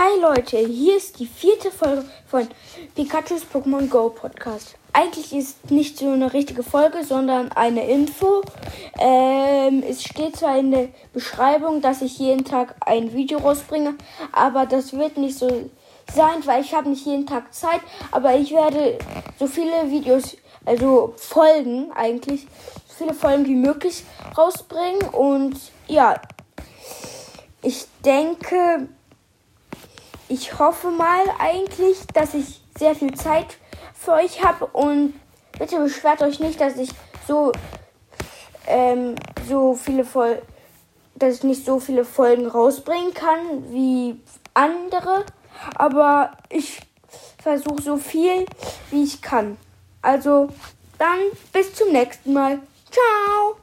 Hi Leute, hier ist die vierte Folge von Pikachu's Pokémon Go Podcast. Eigentlich ist nicht so eine richtige Folge, sondern eine Info. Ähm, es steht zwar in der Beschreibung, dass ich jeden Tag ein Video rausbringe, aber das wird nicht so sein, weil ich habe nicht jeden Tag Zeit. Aber ich werde so viele Videos, also Folgen eigentlich, so viele Folgen wie möglich rausbringen. Und ja, ich denke, ich hoffe mal eigentlich, dass ich sehr viel Zeit für euch habe und bitte beschwert euch nicht, dass ich so ähm, so viele Folgen, dass ich nicht so viele Folgen rausbringen kann wie andere, aber ich versuche so viel wie ich kann. Also dann bis zum nächsten Mal. Ciao.